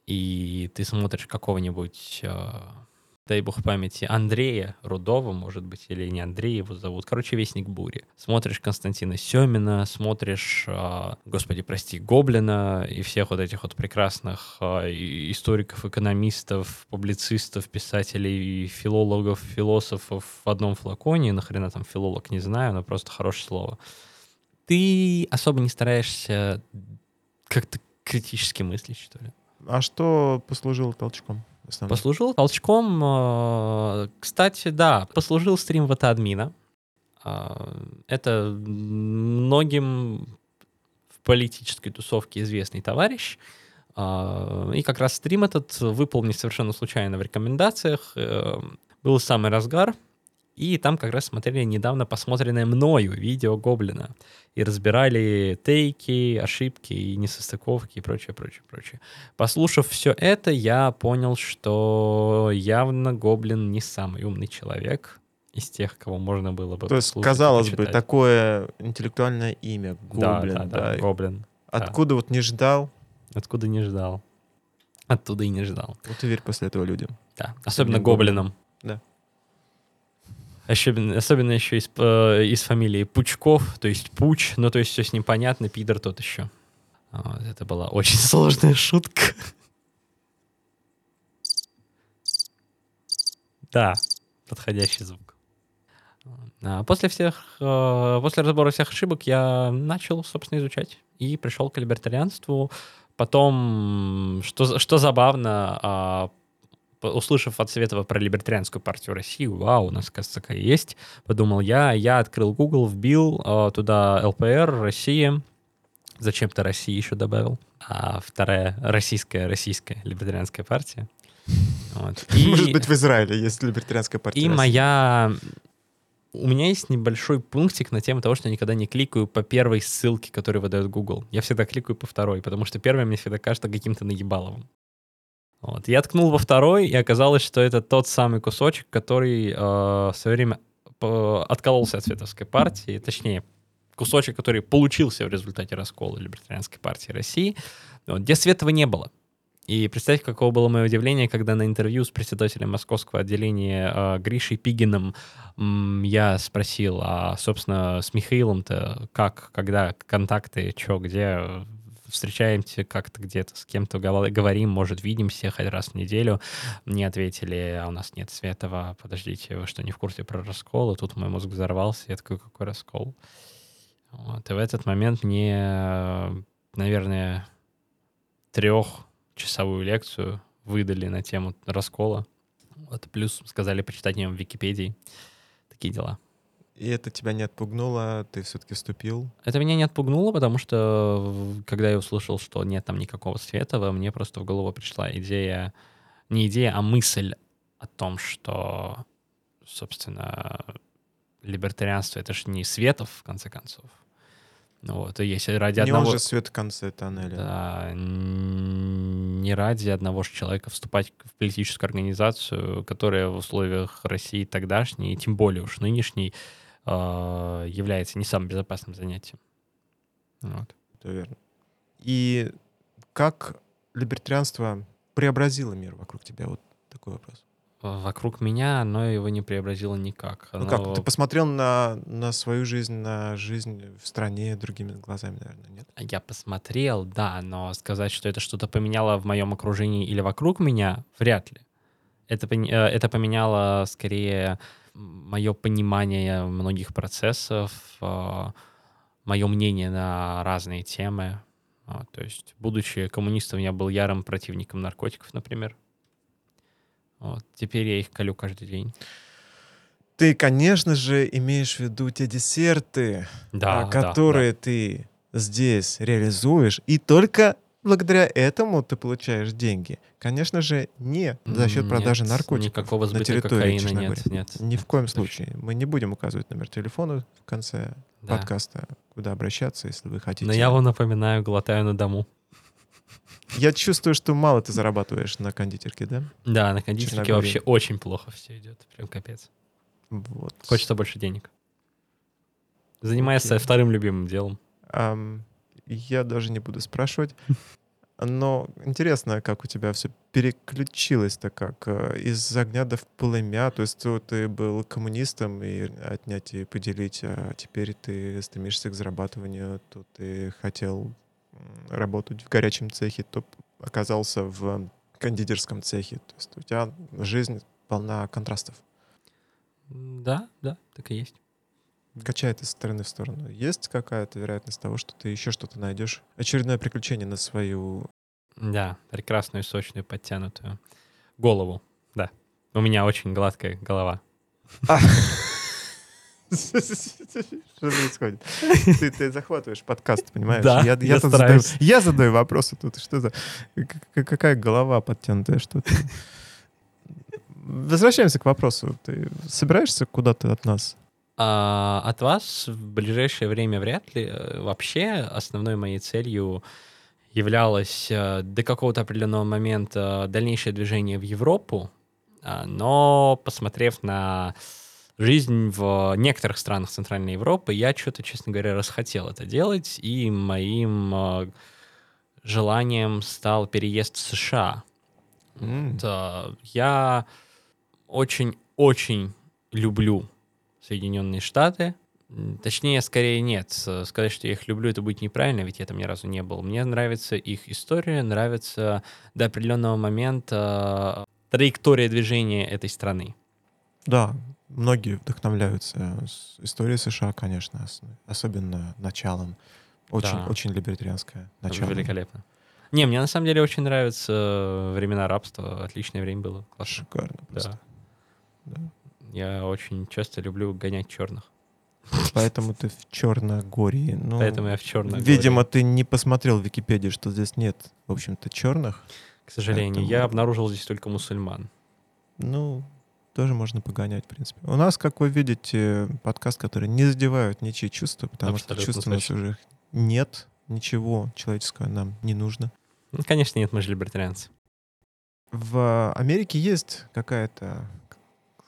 и ты смотришь какого-нибудь а, дай бог памяти, Андрея Рудова, может быть, или не Андрей его зовут. Короче, Вестник Бури. Смотришь Константина Семина, смотришь, э, господи, прости, Гоблина и всех вот этих вот прекрасных э, историков, экономистов, публицистов, писателей, филологов, философов в одном флаконе. Нахрена там филолог, не знаю, но просто хорошее слово. Ты особо не стараешься как-то критически мыслить, что ли. А что послужило толчком? Послужил толчком. Э, кстати, да, послужил стрим ватадмина. Э, это многим в политической тусовке известный товарищ. Э, и как раз стрим этот выпал мне совершенно случайно в рекомендациях. Был самый разгар, и там как раз смотрели недавно посмотренное мною видео Гоблина. И разбирали тейки, ошибки и несостыковки и прочее, прочее, прочее. Послушав все это, я понял, что явно Гоблин не самый умный человек из тех, кого можно было бы То есть, казалось бы, такое интеллектуальное имя Гоблин. Да, да, да, Гоблин. Откуда да. вот не ждал? Откуда не ждал. Оттуда и не ждал. Вот и верь после этого людям. Да, особенно гоблинам. Особенно, особенно еще из, э, из фамилии Пучков, то есть Пуч, ну то есть все с ним понятно, пидор тот еще. Вот, это была очень сложная шутка. Да, подходящий звук. А после всех, э, после разбора всех ошибок я начал, собственно, изучать и пришел к либертарианству. Потом, что, что забавно, а, услышав от Светова про либертарианскую партию России, вау, у нас, кажется, такая есть, подумал я, я открыл Google, вбил э, туда ЛПР, Россия, зачем-то Россия еще добавил, а вторая российская, российская либертарианская партия. Вот. И, Может быть, в Израиле есть либертарианская партия. И России. моя... У меня есть небольшой пунктик на тему того, что я никогда не кликаю по первой ссылке, которую выдает Google. Я всегда кликаю по второй, потому что первая мне всегда кажется каким-то наебаловым. Вот. Я ткнул во второй, и оказалось, что это тот самый кусочек, который э, в свое время откололся от Световской партии, точнее, кусочек, который получился в результате раскола Либертарианской партии России, вот, где Светова не было. И представьте, каково было мое удивление, когда на интервью с председателем московского отделения э, Гришей Пигиным м, я спросил, а, собственно, с Михаилом-то как, когда, контакты, что, где, встречаемся как-то где-то с кем-то говорим, может, видимся хоть раз в неделю. Мне ответили, а у нас нет Светова, подождите, вы что, не в курсе про раскол? И тут мой мозг взорвался, я такой, какой раскол? Вот. И в этот момент мне, наверное, трехчасовую лекцию выдали на тему раскола. Вот, плюс сказали почитать о в Википедии. Такие дела. И это тебя не отпугнуло, ты все-таки вступил? Это меня не отпугнуло, потому что когда я услышал, что нет там никакого Светова, мне просто в голову пришла идея, не идея, а мысль о том, что, собственно, либертарианство — это же не Светов, в конце концов. Ну вот, и если ради не одного... он же свет в конце тоннеля. Да, не ради одного же человека вступать в политическую организацию, которая в условиях России тогдашней, и тем более уж нынешней, является не самым безопасным занятием. Вот. Это верно. И как либертарианство преобразило мир вокруг тебя? Вот такой вопрос. Вокруг меня оно его не преобразило никак. Ну как, ты посмотрел на, на свою жизнь, на жизнь в стране другими глазами, наверное, нет? Я посмотрел, да, но сказать, что это что-то поменяло в моем окружении или вокруг меня, вряд ли. Это, э, это поменяло скорее мое понимание многих процессов, э, мое мнение на разные темы. А, то есть, будучи коммунистом, я был ярым противником наркотиков, например. Вот. Теперь я их колю каждый день. Ты, конечно же, имеешь в виду те десерты, да, которые да, да. ты здесь реализуешь, и только благодаря этому ты получаешь деньги. Конечно же, не за счет продажи нет, наркотиков никакого на территории кокаина нет, нет. Ни в коем случае. Мы не будем указывать номер телефона в конце да. подкаста, куда обращаться, если вы хотите. Но я вам напоминаю, глотаю на дому. Я чувствую, что мало ты зарабатываешь на кондитерке, да? Да, на кондитерке вообще очень плохо все идет. Прям капец. Вот. Хочется больше денег. Занимается okay. вторым любимым делом. Um, я даже не буду спрашивать. Но интересно, как у тебя все переключилось-то как э, из огня до в полымя. То есть ты был коммунистом и отнять и поделить, а теперь ты стремишься к зарабатыванию, то ты хотел работать в горячем цехе, то оказался в кондитерском цехе. То есть у тебя жизнь полна контрастов. Да, да, так и есть. Качает из стороны в сторону. Есть какая-то вероятность того, что ты еще что-то найдешь? Очередное приключение на свою... Да, прекрасную, сочную, подтянутую голову. Да. У меня очень гладкая голова. Что происходит? Ты, ты захватываешь подкаст, понимаешь? Да, я, я, я, задаю, я задаю вопросы тут. Что за... Какая голова подтянутая? Что ты... Возвращаемся к вопросу. Ты собираешься куда-то от нас? А, от вас в ближайшее время вряд ли. Вообще основной моей целью являлось э, до какого-то определенного момента дальнейшее движение в Европу, а, но посмотрев на жизнь в некоторых странах Центральной Европы, я что-то, честно говоря, расхотел это делать, и моим э, желанием стал переезд в США. Mm. Вот, э, я очень-очень люблю Соединенные Штаты. Точнее, скорее нет. Сказать, что я их люблю, это будет неправильно, ведь я там ни разу не был. Мне нравится их история, нравится до определенного момента траектория движения этой страны. Да, многие вдохновляются с историей США, конечно, особенно началом. Очень, да. очень либертарианское начало. Великолепно. Не, мне на самом деле очень нравятся времена рабства. Отличное время было. Классно. Шикарно просто. Да. да. Я очень часто люблю гонять черных. Поэтому ты в Черногории. Ну, Поэтому я в Черногории. Видимо, ты не посмотрел в Википедии, что здесь нет, в общем-то, черных. К сожалению, Поэтому... я обнаружил здесь только мусульман. Ну, тоже можно погонять, в принципе. У нас, как вы видите, подкаст, который не задевает ничьи чувства, потому Абсолютно что чувств у нас уже нет, ничего человеческого нам не нужно. Ну, конечно, нет, мы же либертарианцы. В Америке есть какая-то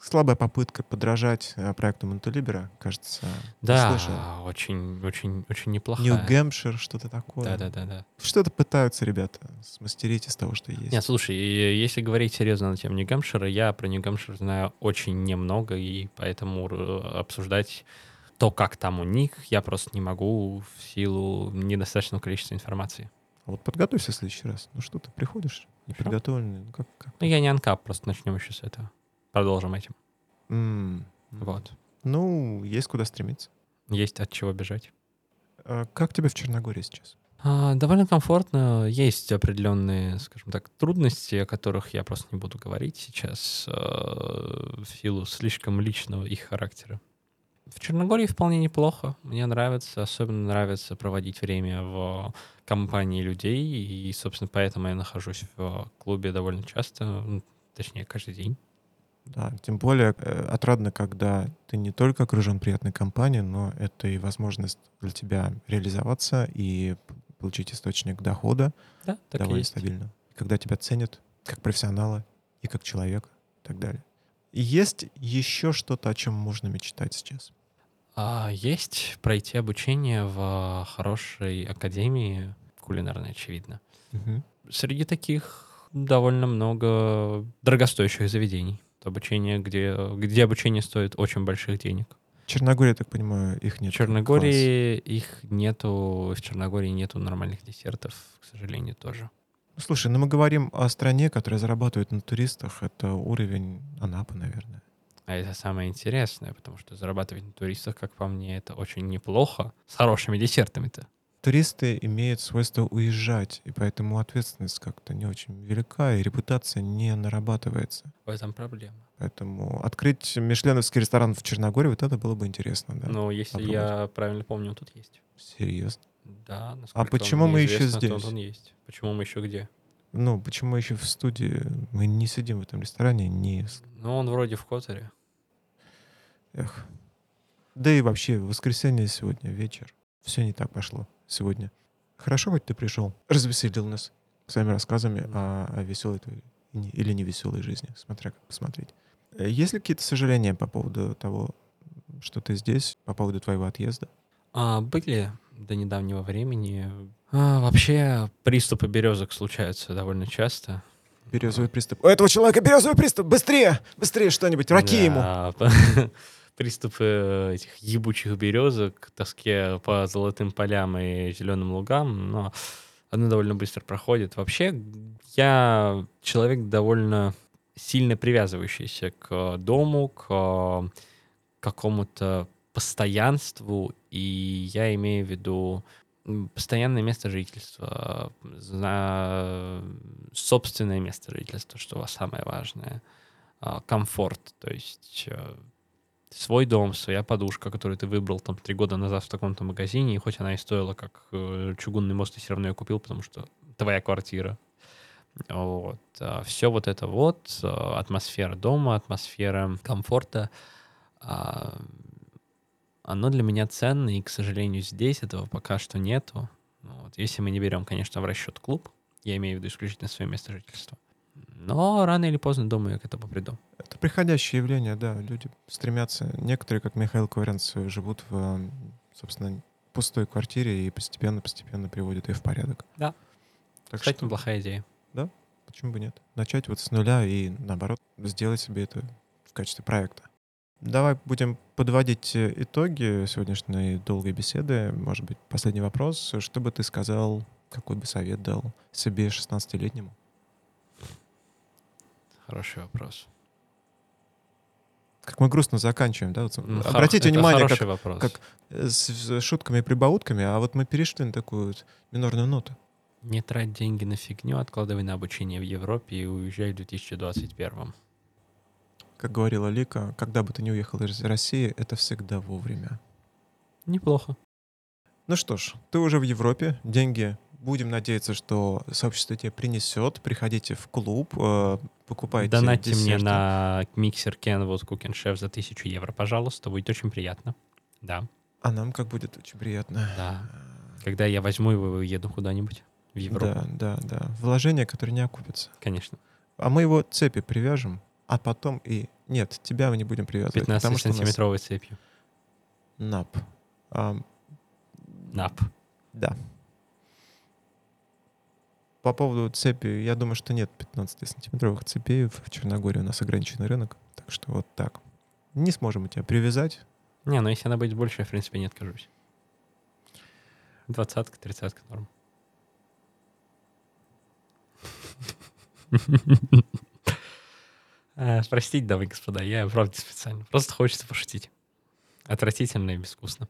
слабая попытка подражать э, проекту Монтелибера, кажется. Да, очень, очень, очень неплохая. Нью-Гэмпшир, что-то такое. Да, да, да, да. Что-то пытаются ребята смастерить из того, что есть. Нет, слушай, если говорить серьезно на тему Нью-Гэмпшира, я про Нью-Гэмпшир знаю очень немного, и поэтому э, обсуждать то, как там у них, я просто не могу в силу недостаточного количества информации. А вот подготовься в следующий раз. Ну что ты приходишь неподготовленный? Ну, как, как? ну я не анкап, просто начнем еще с этого. Продолжим этим. Mm. Вот. Ну, есть куда стремиться. Есть от чего бежать. А как тебе в Черногории сейчас? А, довольно комфортно. Есть определенные, скажем так, трудности, о которых я просто не буду говорить сейчас э, в силу слишком личного их характера. В Черногории вполне неплохо. Мне нравится, особенно нравится проводить время в компании людей, и, собственно, поэтому я нахожусь в клубе довольно часто, точнее, каждый день. Да, тем более э, отрадно, когда ты не только окружен приятной компанией, но это и возможность для тебя реализоваться и получить источник дохода да, так довольно есть. стабильно. Когда тебя ценят как профессионала и как человека и так далее. И есть еще что-то, о чем можно мечтать сейчас? А, есть пройти обучение в хорошей академии, кулинарной, очевидно. Мгм. Среди таких довольно много дорогостоящих заведений. Обучение, где, где обучение стоит очень больших денег. В Черногории, я так понимаю, их В нет. Черногории их нету, в Черногории нету нормальных десертов, к сожалению, тоже. Ну, слушай, ну мы говорим о стране, которая зарабатывает на туристах. Это уровень Анапы, наверное. А это самое интересное, потому что зарабатывать на туристах, как по мне, это очень неплохо. С хорошими десертами-то. Туристы имеют свойство уезжать, и поэтому ответственность как-то не очень велика, и репутация не нарабатывается. В этом проблема. Поэтому открыть мишленовский ресторан в Черногории, вот это было бы интересно, да? Но если попробовать. я правильно помню, он тут есть. Серьезно. Да, насколько почему мы еще здесь? Он есть. Почему мы еще где? Ну, почему еще в студии? Мы не сидим в этом ресторане, не... Ну, он вроде в Которе. Эх. Да и вообще, воскресенье сегодня, вечер. Все не так пошло сегодня. Хорошо, хоть ты пришел. Развеселил нас своими рассказами о, о веселой или невеселой жизни, смотря как посмотреть. Э, Есть ли какие-то сожаления по поводу того, что ты здесь, по поводу твоего отъезда? А, были до недавнего времени. А, вообще, приступы березок случаются довольно часто. Березовый приступ. У этого человека березовый приступ! Быстрее! Быстрее что-нибудь! Раки ему! Приступы э, этих ебучих березок тоске по золотым полям и зеленым лугам, но оно довольно быстро проходит. Вообще, я человек довольно сильно привязывающийся к дому, к э, какому-то постоянству, и я имею в виду постоянное место жительства, собственное место жительства, что самое важное, а, комфорт, то есть э, свой дом, своя подушка, которую ты выбрал там три года назад в таком-то магазине, и хоть она и стоила как э, чугунный мост, ты все равно ее купил, потому что твоя квартира. Вот. Все вот это вот, э, атмосфера дома, атмосфера комфорта, а, оно для меня ценно, и, к сожалению, здесь этого пока что нету. Вот. Если мы не берем, конечно, в расчет клуб, я имею в виду исключительно свое место жительства. Но рано или поздно, думаю, я к этому приду. Это приходящее явление, да. Люди стремятся. Некоторые, как Михаил Коваренцев, живут в, собственно, пустой квартире и постепенно-постепенно приводят ее в порядок. Да. Так Кстати, что, неплохая идея. почему бы нет? Начать вот с нуля и, наоборот, сделать себе это в качестве проекта. Давай будем подводить э, итоги сегодняшней долгой беседы. Может быть, последний вопрос. Что бы ты сказал, какой бы совет дал себе 16-летнему? Хороший вопрос. Как мы грустно заканчиваем, да? Вот, хор- обратите это внимание, как вопрос. как- с, с шутками и прибаутками, а вот мы перешли на такую вот минорную ноту. Не трать деньги на фигню, откладывай на обучение в Европе и уезжай в 2021. Как говорила Лика, когда бы ты не уехал из России, это всегда вовремя. Неплохо. Ну что ж, ты уже в Европе, деньги, будем надеяться, что сообщество тебе принесет. Приходите в клуб, э, покупайте Донатьте мне десерты. на миксер Kenwood Cooking Chef за 1000 евро, пожалуйста. Будет очень приятно. Да, А нам как будет очень приятно. да. Когда я возьму его и уеду куда-нибудь в Европу. Да, да, да. Вложения, которые не окупятся. Конечно. А мы его цепи привяжем, а потом и... Нет, тебя мы не будем привязывать. потому что у нас 15-сантиметровой цепью. НАП. А, Нап. Да. По поводу цепи, я думаю, что нет 15-сантиметровых цепей в Черногории. У нас ограниченный рынок. Так что вот так. Не сможем мы тебя привязать. Не, ну если она будет больше, я, в принципе, не откажусь. Двадцатка, тридцатка норм. А, Простите, дамы и господа, я правда специально. Просто хочется пошутить. Отвратительно и безвкусно.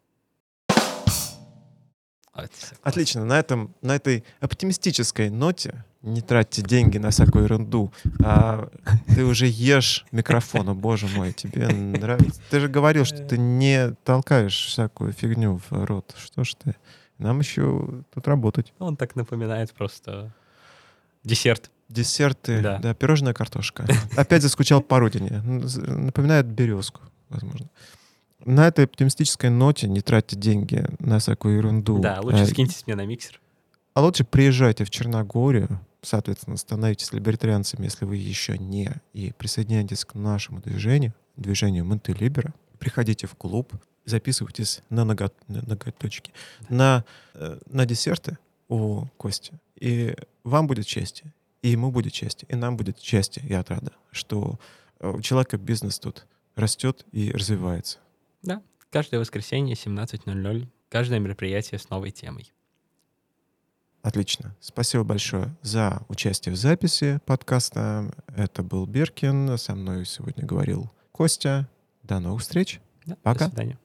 Отлично. На, этом, на этой оптимистической ноте не тратьте деньги на всякую ерунду. А ты уже ешь микрофон. О, боже мой, тебе нравится. Ты же говорил, что ты не толкаешь всякую фигню в рот. Что ж ты? Нам еще тут работать. Он так напоминает просто десерт. Десерты, Да. да, пирожная картошка. Опять заскучал по родине. Напоминает березку, возможно. На этой оптимистической ноте не тратьте деньги на всякую ерунду. Да, лучше Э, скиньтесь мне на миксер. А лучше приезжайте в Черногорию, соответственно, становитесь либертарианцами, если вы еще не, и присоединяйтесь к нашему движению, движению Монтелибера. Приходите в клуб, записывайтесь на нога- на ноготочки, на, э, на десерты у Кости. И вам будет счастье, и ему будет счастье, и нам будет счастье и отрада, что э, у человека бизнес тут растет и развивается. Да, каждое воскресенье 17.00, каждое мероприятие с новой темой. Отлично. Спасибо большое за участие в записи подкаста. Это был Беркин. Со мной сегодня говорил Костя. До новых встреч. Да, Пока. До свидания.